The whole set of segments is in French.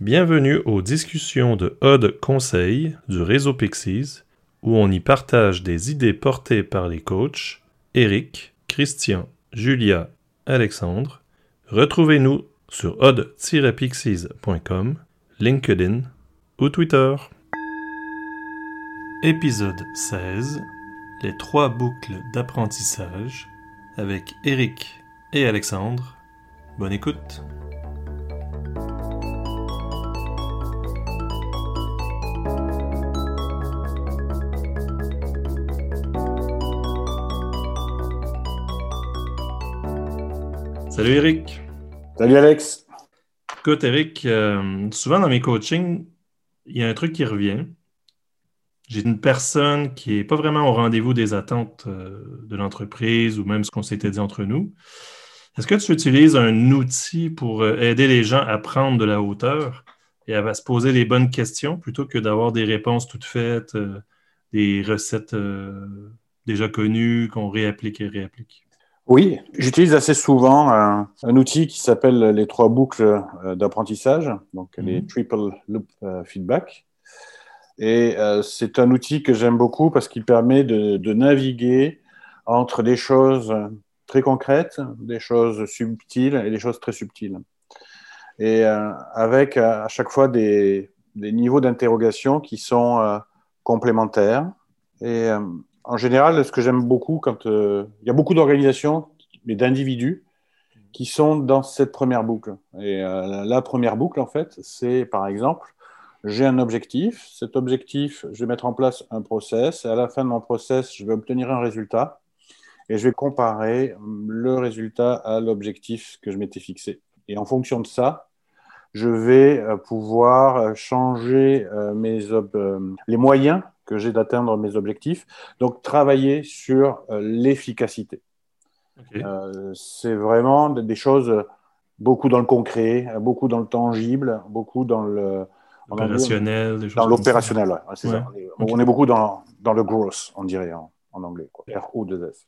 Bienvenue aux discussions de Odd Conseil du réseau Pixies, où on y partage des idées portées par les coachs Eric, Christian, Julia, Alexandre. Retrouvez-nous sur odd-pixies.com, LinkedIn ou Twitter. Épisode 16 Les trois boucles d'apprentissage avec Eric et Alexandre. Bonne écoute. Salut Eric. Salut Alex. Écoute Eric, euh, souvent dans mes coachings, il y a un truc qui revient. J'ai une personne qui n'est pas vraiment au rendez-vous des attentes euh, de l'entreprise ou même ce qu'on s'était dit entre nous. Est-ce que tu utilises un outil pour euh, aider les gens à prendre de la hauteur et à se poser les bonnes questions plutôt que d'avoir des réponses toutes faites, des recettes déjà connues qu'on réapplique et réapplique? Oui, j'utilise assez souvent un, outil qui s'appelle les trois boucles euh, d'apprentissage, donc les mhm. triple loop euh, feedback. Et euh, c'est un outil que j'aime beaucoup parce qu'il permet de, naviguer entre des choses très concrètes, des choses subtiles et des choses très subtiles. Et avec à chaque fois des, des niveaux d'interrogation qui sont complémentaires. Et en général, ce que j'aime beaucoup, quand euh, il y a beaucoup d'organisations, mais d'individus, qui sont dans cette première boucle. Et euh, la première boucle, en fait, c'est par exemple, j'ai un objectif. Cet objectif, je vais mettre en place un process. À la fin de mon process, je vais obtenir un résultat. Et je vais comparer le résultat à l'objectif que je m'étais fixé. Et en fonction de ça, je vais euh, pouvoir changer mes les moyens que j'ai d'atteindre mes objectifs. Donc, travailler sur euh, l'efficacité. Euh, c'est vraiment des choses beaucoup dans le concret, beaucoup dans le tangible, beaucoup dans le opérationnel. dans l'opérationnel, ouais, On est beaucoup dans, dans le gross, on dirait en, anglais, R-O-2-S.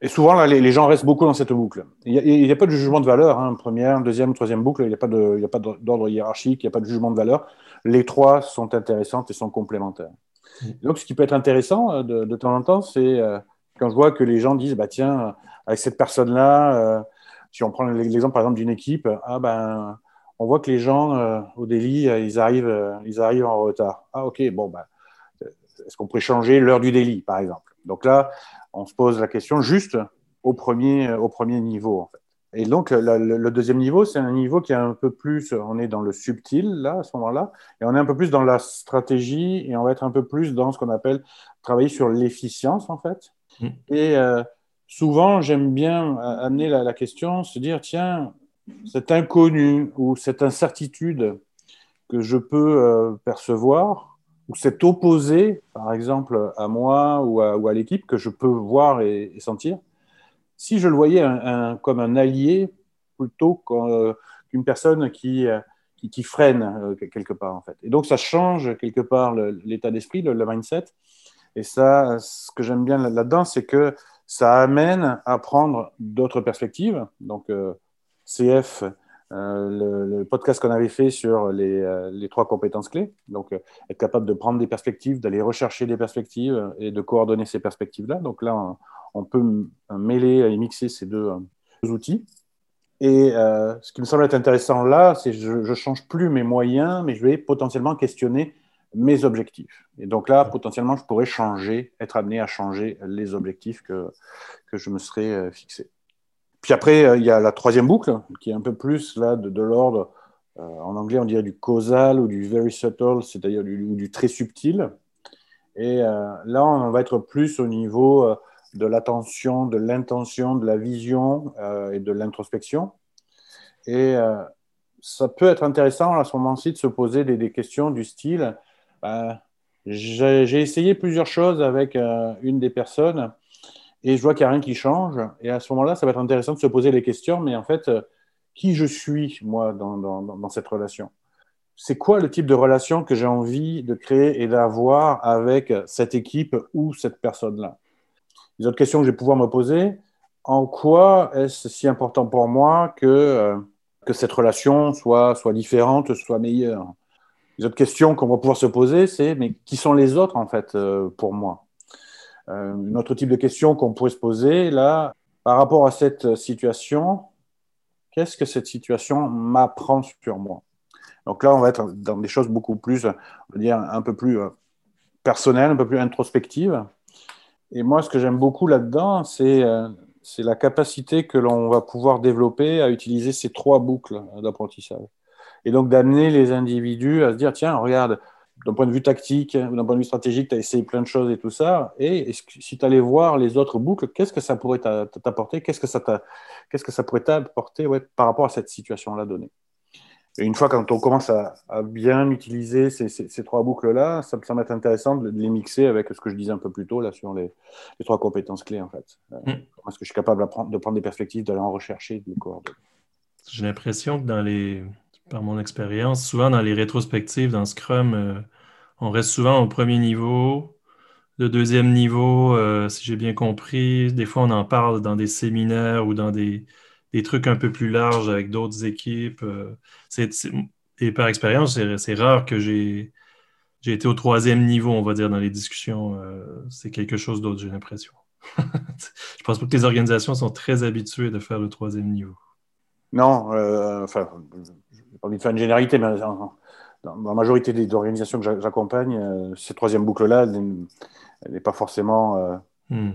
Et souvent, là, les, gens restent beaucoup dans cette boucle. Il n'y a, pas de jugement de valeur, hein, première, deuxième, troisième boucle, il n'y a pas d'ordre hiérarchique, il n'y a pas de jugement de valeur. Les trois sont intéressantes et sont complémentaires. Donc, ce qui peut être intéressant euh, de, temps en temps, c'est euh, quand je vois que les gens disent, bah, tiens, avec cette personne-là, euh, si on prend l'exemple par exemple d'une équipe, ah ben, on voit que les gens au délit, ils arrivent, ils arrivent en retard. Ah ok, bon, bah, est-ce qu'on pourrait changer l'heure du délit, par exemple? Donc là, on se pose la question juste au premier, au premier niveau. Et donc, le, deuxième niveau, c'est un niveau qui est un peu plus, on est dans le subtil, là, à ce moment-là, et on est un peu plus dans la stratégie, et on va être un peu plus dans ce qu'on appelle travailler sur l'efficience, en fait. Mm. Et euh, souvent, j'aime bien amener la, question, se dire, tiens, cet inconnu ou cette incertitude que je peux euh, percevoir, ou cet opposé, par exemple, à moi ou à, l'équipe, que je peux voir et sentir, si je le voyais comme un allié plutôt euh, qu'une personne qui, euh, freine euh, quelque part, en fait. Et donc, ça change quelque part l'état d'esprit, le, mindset. Et ça, ce que j'aime bien là-dedans, c'est que ça amène à prendre d'autres perspectives. Donc, CF, le, podcast qu'on avait fait sur les, les, trois compétences clés. Donc, être capable de prendre des perspectives, d'aller rechercher des perspectives et de coordonner ces perspectives-là. Donc là, on peut mêler et mixer ces deux, euh, outils. Et euh, ce qui me semble être intéressant là, c'est que je ne change plus mes moyens, mais je vais potentiellement questionner mes objectifs. Et donc là, potentiellement, je pourrais changer, être amené à changer les objectifs que, que je me serais euh, fixé. Puis après, il y a la troisième boucle, qui est un peu plus là de, l'ordre, en anglais, on dirait du causal ou du very subtle, c'est-à-dire du très subtil. Et là, on va être plus au niveau de l'attention, de l'intention, de la vision euh, et de l'introspection. Et euh, ça peut être intéressant à ce moment-ci de se poser des, questions du style ben, j'ai essayé plusieurs choses avec euh, une des personnes et je vois qu'il n'y a rien qui change. Et à ce moment-là, ça va être intéressant de se poser les questions, mais en fait, qui je suis, moi, dans cette relation? C'est quoi le type de relation que j'ai envie de créer et d'avoir avec cette équipe ou cette personne-là? Les autres questions que je vais pouvoir me poser, en quoi est-ce si important pour moi que euh, que cette relation soit, soit différente, soit meilleure? Les autres questions qu'on va pouvoir se poser, c'est mais qui sont les autres en fait euh, pour moi? Euh, Un autre type de question qu'on pourrait se poser là, par rapport à cette situation, qu'est-ce que cette situation m'apprend sur moi? Donc là, on va être dans des choses beaucoup plus, on va dire, un peu plus euh, personnelles, un peu plus introspectives. Et moi, ce que j'aime beaucoup là-dedans, c'est c'est la capacité que l'on va pouvoir développer à utiliser ces trois boucles d'apprentissage. Et donc d'amener les individus à se dire, tiens, regarde, d'un point de vue tactique, d'un point de vue stratégique, tu as essayé plein de choses et tout ça. Et si tu allais voir les autres boucles, qu'est-ce que ça pourrait t'apporter? Qu'est-ce que ça, pourrait t'apporter par rapport à cette situation-là donnée? Et une fois, quand on commence à, bien utiliser ces, trois boucles-là, ça me semble intéressant de, les mixer avec ce que je disais un peu plus tôt là, sur les, trois compétences clés. En fait. Euh, mm. Est-ce que je suis capable de prendre, des perspectives, d'aller en rechercher, de les coordonner J'ai l'impression que dans les, par mon expérience, souvent dans les rétrospectives, dans Scrum, euh, on reste souvent au premier niveau. Le deuxième niveau, euh, si j'ai bien compris, des fois on en parle dans des séminaires ou dans des, des trucs un peu plus larges avec d'autres équipes. Euh, et par expérience, c'est rare que j'ai été au troisième niveau, on va dire, dans les discussions. Euh, c'est quelque chose d'autre, j'ai l'impression. je pense pas que les organisations sont très habituées de faire le troisième niveau. Non, euh, enfin, je n'ai pas envie de faire une généralité, mais dans, la majorité des organisations que j'accompagne, cette troisième boucle-là, elle n'est pas forcément hmm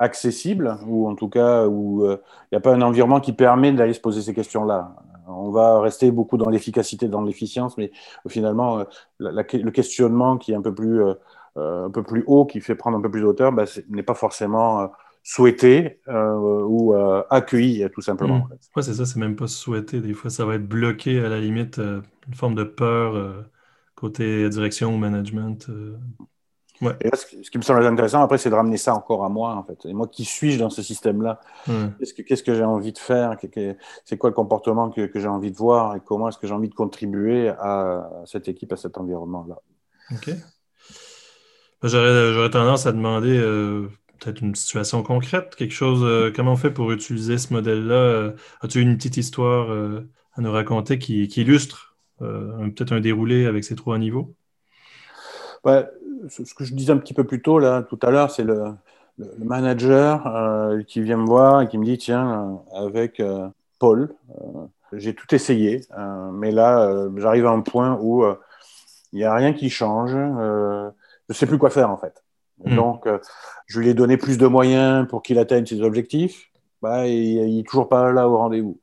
accessible, ou en tout cas où il n'y a pas un environnement qui permet d'aller se poser ces questions-là. On va rester beaucoup dans l'efficacité, dans l'efficience, mais finalement, euh, le questionnement qui est un peu plus, euh, euh, un peu plus haut, qui fait prendre un peu plus d'auteur, bah, n'est pas forcément souhaité ou accueilli, tout simplement. Mmh. C'est ça, c'est même pas souhaité. Des fois, ça va être bloqué à la limite, une forme de peur côté direction ou management. Et ce qui me semble intéressant, après, c'est de ramener ça encore à moi, en fait. Et moi, qui suis-je dans ce système-là? Qu'est-ce que, j'ai envie de faire? C'est quoi le comportement que, j'ai envie de voir? Et comment est-ce que j'ai envie de contribuer à cette équipe, à cet environnement-là? OK. J'aurais, tendance à demander euh, peut-être une situation concrète, quelque chose. Euh, comment on fait pour utiliser ce modèle-là? Euh, As-tu une petite histoire à nous raconter qui, illustre peut-être un déroulé avec ces trois niveaux? Ouais, ce que je disais un petit peu plus tôt, là, tout à l'heure, c'est le, manager euh, qui vient me voir et qui me dit Tiens, euh, avec euh, Paul, j'ai tout essayé, mais là, j'arrive à un point où il n'y a rien qui change. je ne sais plus quoi faire, en fait. Hmm. Donc, je lui ai donné plus de moyens pour qu'il atteigne ses objectifs. Bah, il n'est toujours pas là au rendez-vous.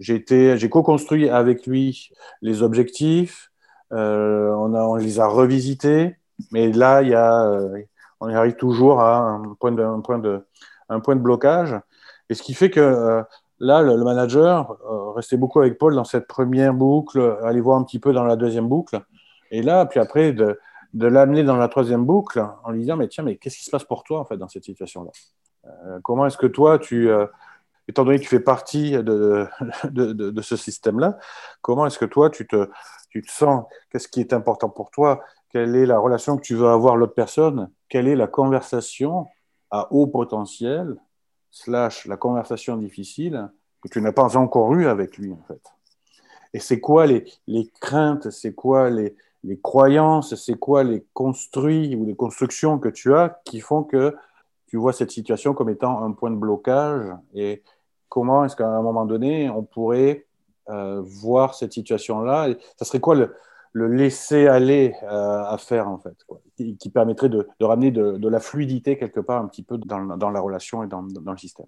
J'ai co-construit avec lui les objectifs. on, a, on les a revisités. Mais là, il y a, euh, on y arrive toujours à un point de, point de, un point de blocage. Et ce qui fait que euh, là, le, manager euh, restait beaucoup avec Paul dans cette première boucle, aller voir un petit peu dans la deuxième boucle. Et là, puis après, de, de l'amener dans la troisième boucle en lui disant, mais tiens, mais qu'est-ce qui se passe pour toi en fait dans cette situation-là? Comment est-ce que toi, tu, étant donné que tu fais partie de, de, de, de ce système-là, comment est-ce que toi, tu te, tu te sens? Qu'est-ce qui est important pour toi? Quelle est la relation que tu veux avoir l'autre personne, quelle est la conversation à haut potentiel, slash la conversation difficile que tu n'as pas encore eue avec lui, en fait. Et c'est quoi les, les craintes, c'est quoi les, les croyances, c'est quoi les construits ou les constructions que tu as qui font que tu vois cette situation comme étant un point de blocage et comment est-ce qu'à un moment donné, on pourrait euh, voir cette situation-là Ça serait quoi le, le laisser aller euh, à faire, en fait, qui, permettrait de, ramener de, la fluidité quelque part un petit peu dans, la relation et dans, le système.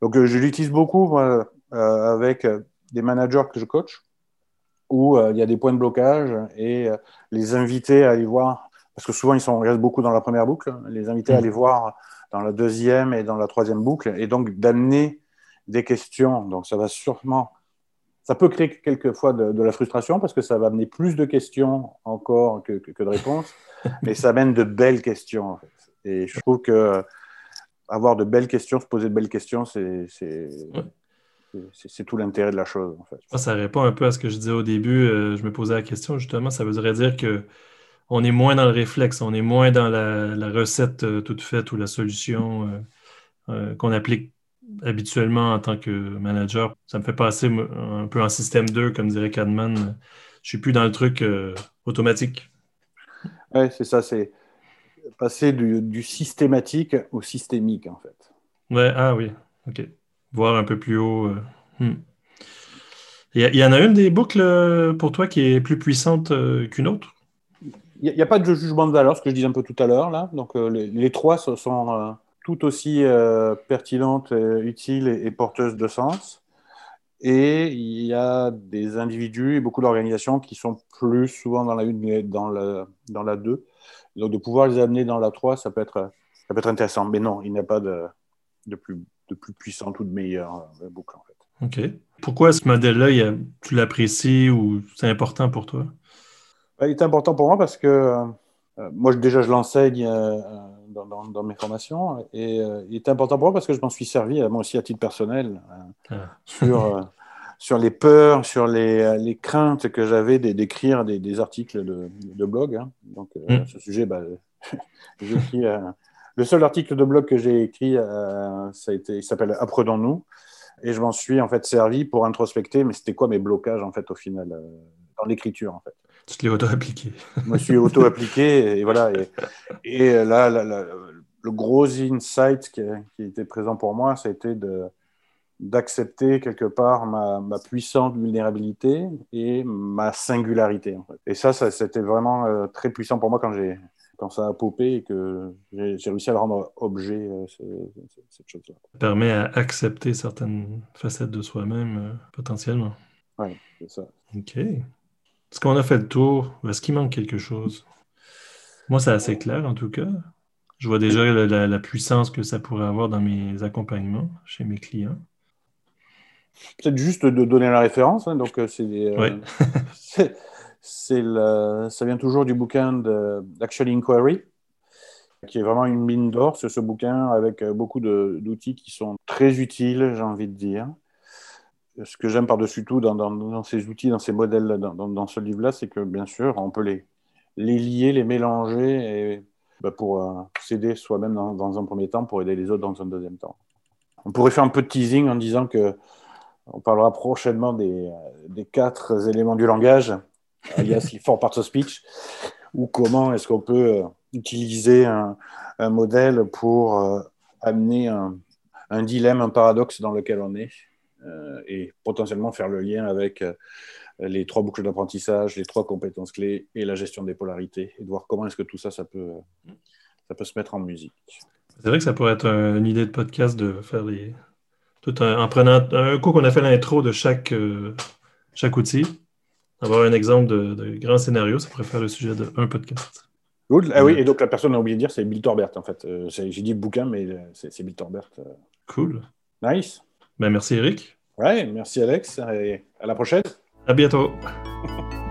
Donc, euh, je l'utilise beaucoup euh, avec des managers que je coach, où il y a des points de blocage et les inviter à aller voir, parce que souvent ils, sont, restent beaucoup dans la première boucle, les inviter à mmh. aller voir dans la deuxième et dans la troisième boucle, et donc d'amener des questions. Donc, ça va sûrement ça peut créer quelquefois de, de, la frustration parce que ça va amener plus de questions encore que, que, de réponses, mais ça amène de belles questions. En fait. Et je trouve que euh, avoir de belles questions, se poser de belles questions, c'est c'est tout l'intérêt de la chose. En fait. Ça répond un peu à ce que je disais au début. Euh, je me posais la question, justement, ça voudrait dire que on est moins dans le réflexe, on est moins dans la, la recette euh, toute faite ou la solution qu'on applique habituellement en tant que manager. Ça me fait passer un peu en système 2, comme dirait Cadman. Je suis plus dans le truc euh, automatique. Oui, c'est ça, c'est passer du, systématique au systémique, en fait. Ouais, ah oui, ok. Voir un peu plus haut. Euh, hmm. Il y, en a une des boucles euh, pour toi qui est plus puissante qu'une autre? Il n'y a, pas de jugement de valeur, ce que je disais un peu tout à l'heure, là. Donc, les, trois sont tout aussi euh, pertinente, euh, utile et, porteuse de sens. Et il y a des individus et beaucoup d'organisations qui sont plus souvent dans la 1 que dans la, dans la 2. Donc de pouvoir les amener dans la 3, ça peut être, ça peut être intéressant. Mais non, il n'y a pas de, de, plus, de plus puissante ou de meilleure euh, boucle en fait. OK. Pourquoi ce modèle-là, tu l'apprécies ou c'est important pour toi? Ben, il est important pour moi parce que moi, déjà, je l'enseigne dans, mes formations. Et euh, il est important pour moi parce que je m'en suis servi, moi aussi à titre personnel, euh, ah. sur, euh, sur les peurs, sur les, les craintes que j'avais d'écrire des, des, articles de, de blog. Hein. Donc, à hmm. ce sujet, bah, j'ai écrit. le seul article de blog que j'ai écrit, ça a été, il s'appelle Apprenons-nous. Et je m'en suis en fait servi pour introspecter, mais c'était quoi mes blocages en fait au final dans l'écriture en fait. Tu te l'es auto-appliqué. Je me suis auto-appliqué et voilà. Et, là, le gros insight qui, était présent pour moi, c'était de d'accepter quelque part ma, ma, puissante vulnérabilité et ma singularité. Et ça, ça c'était vraiment euh, très puissant pour moi quand j'ai quand ça a popé et que j'ai réussi à le rendre objet, euh, cette chose-là. Ça permet à accepter certaines facettes de soi-même euh, potentiellement. Oui, c'est ça. OK. Est-ce qu'on a fait le tour? Est-ce qu'il manque quelque chose? Moi, c'est assez clair en tout cas. Je vois déjà la, puissance que ça pourrait avoir dans mes accompagnements chez mes clients. Peut-être juste de donner la référence. Hein. donc, euh, euh, c'est, ça vient toujours du bouquin d'Action Inquiry, qui est vraiment une mine d'or. C'est ce bouquin avec euh, beaucoup d'outils qui sont très utiles, j'ai envie de dire ce que j'aime par-dessus tout dans, ces outils, dans ces modèles, dans, ce livre-là, c'est que bien sûr, on peut les, lier, les mélanger bah, pour euh, s'aider soi-même dans, un premier temps, pour aider les autres dans un deuxième temps. On pourrait faire un peu de teasing en disant que on parlera prochainement des, des quatre éléments du langage, alias les four parts of speech, ou comment est-ce qu'on peut euh, utiliser un, modèle pour euh, amener un, dilemme, un paradoxe dans lequel on est euh, et potentiellement faire le lien avec euh, les trois boucles d'apprentissage, les trois compétences clés et la gestion des polarités, et de voir comment est-ce que tout ça, ça peut, ça peut se mettre en musique. C'est vrai que ça pourrait être une idée de podcast de faire les... Tout en prenant un coup qu'on a fait l'intro de chaque, euh, chaque outil, avoir un exemple de, de, grand scénario, ça pourrait faire le sujet d'un podcast. Ah oui, et donc la personne a oublié de dire, c'est Bill Torbert en fait. J'ai dit bouquin, mais c'est Bill Torbert. Cool. Nice. Ben, merci Eric. Ouais, merci Alex et à la prochaine. À bientôt.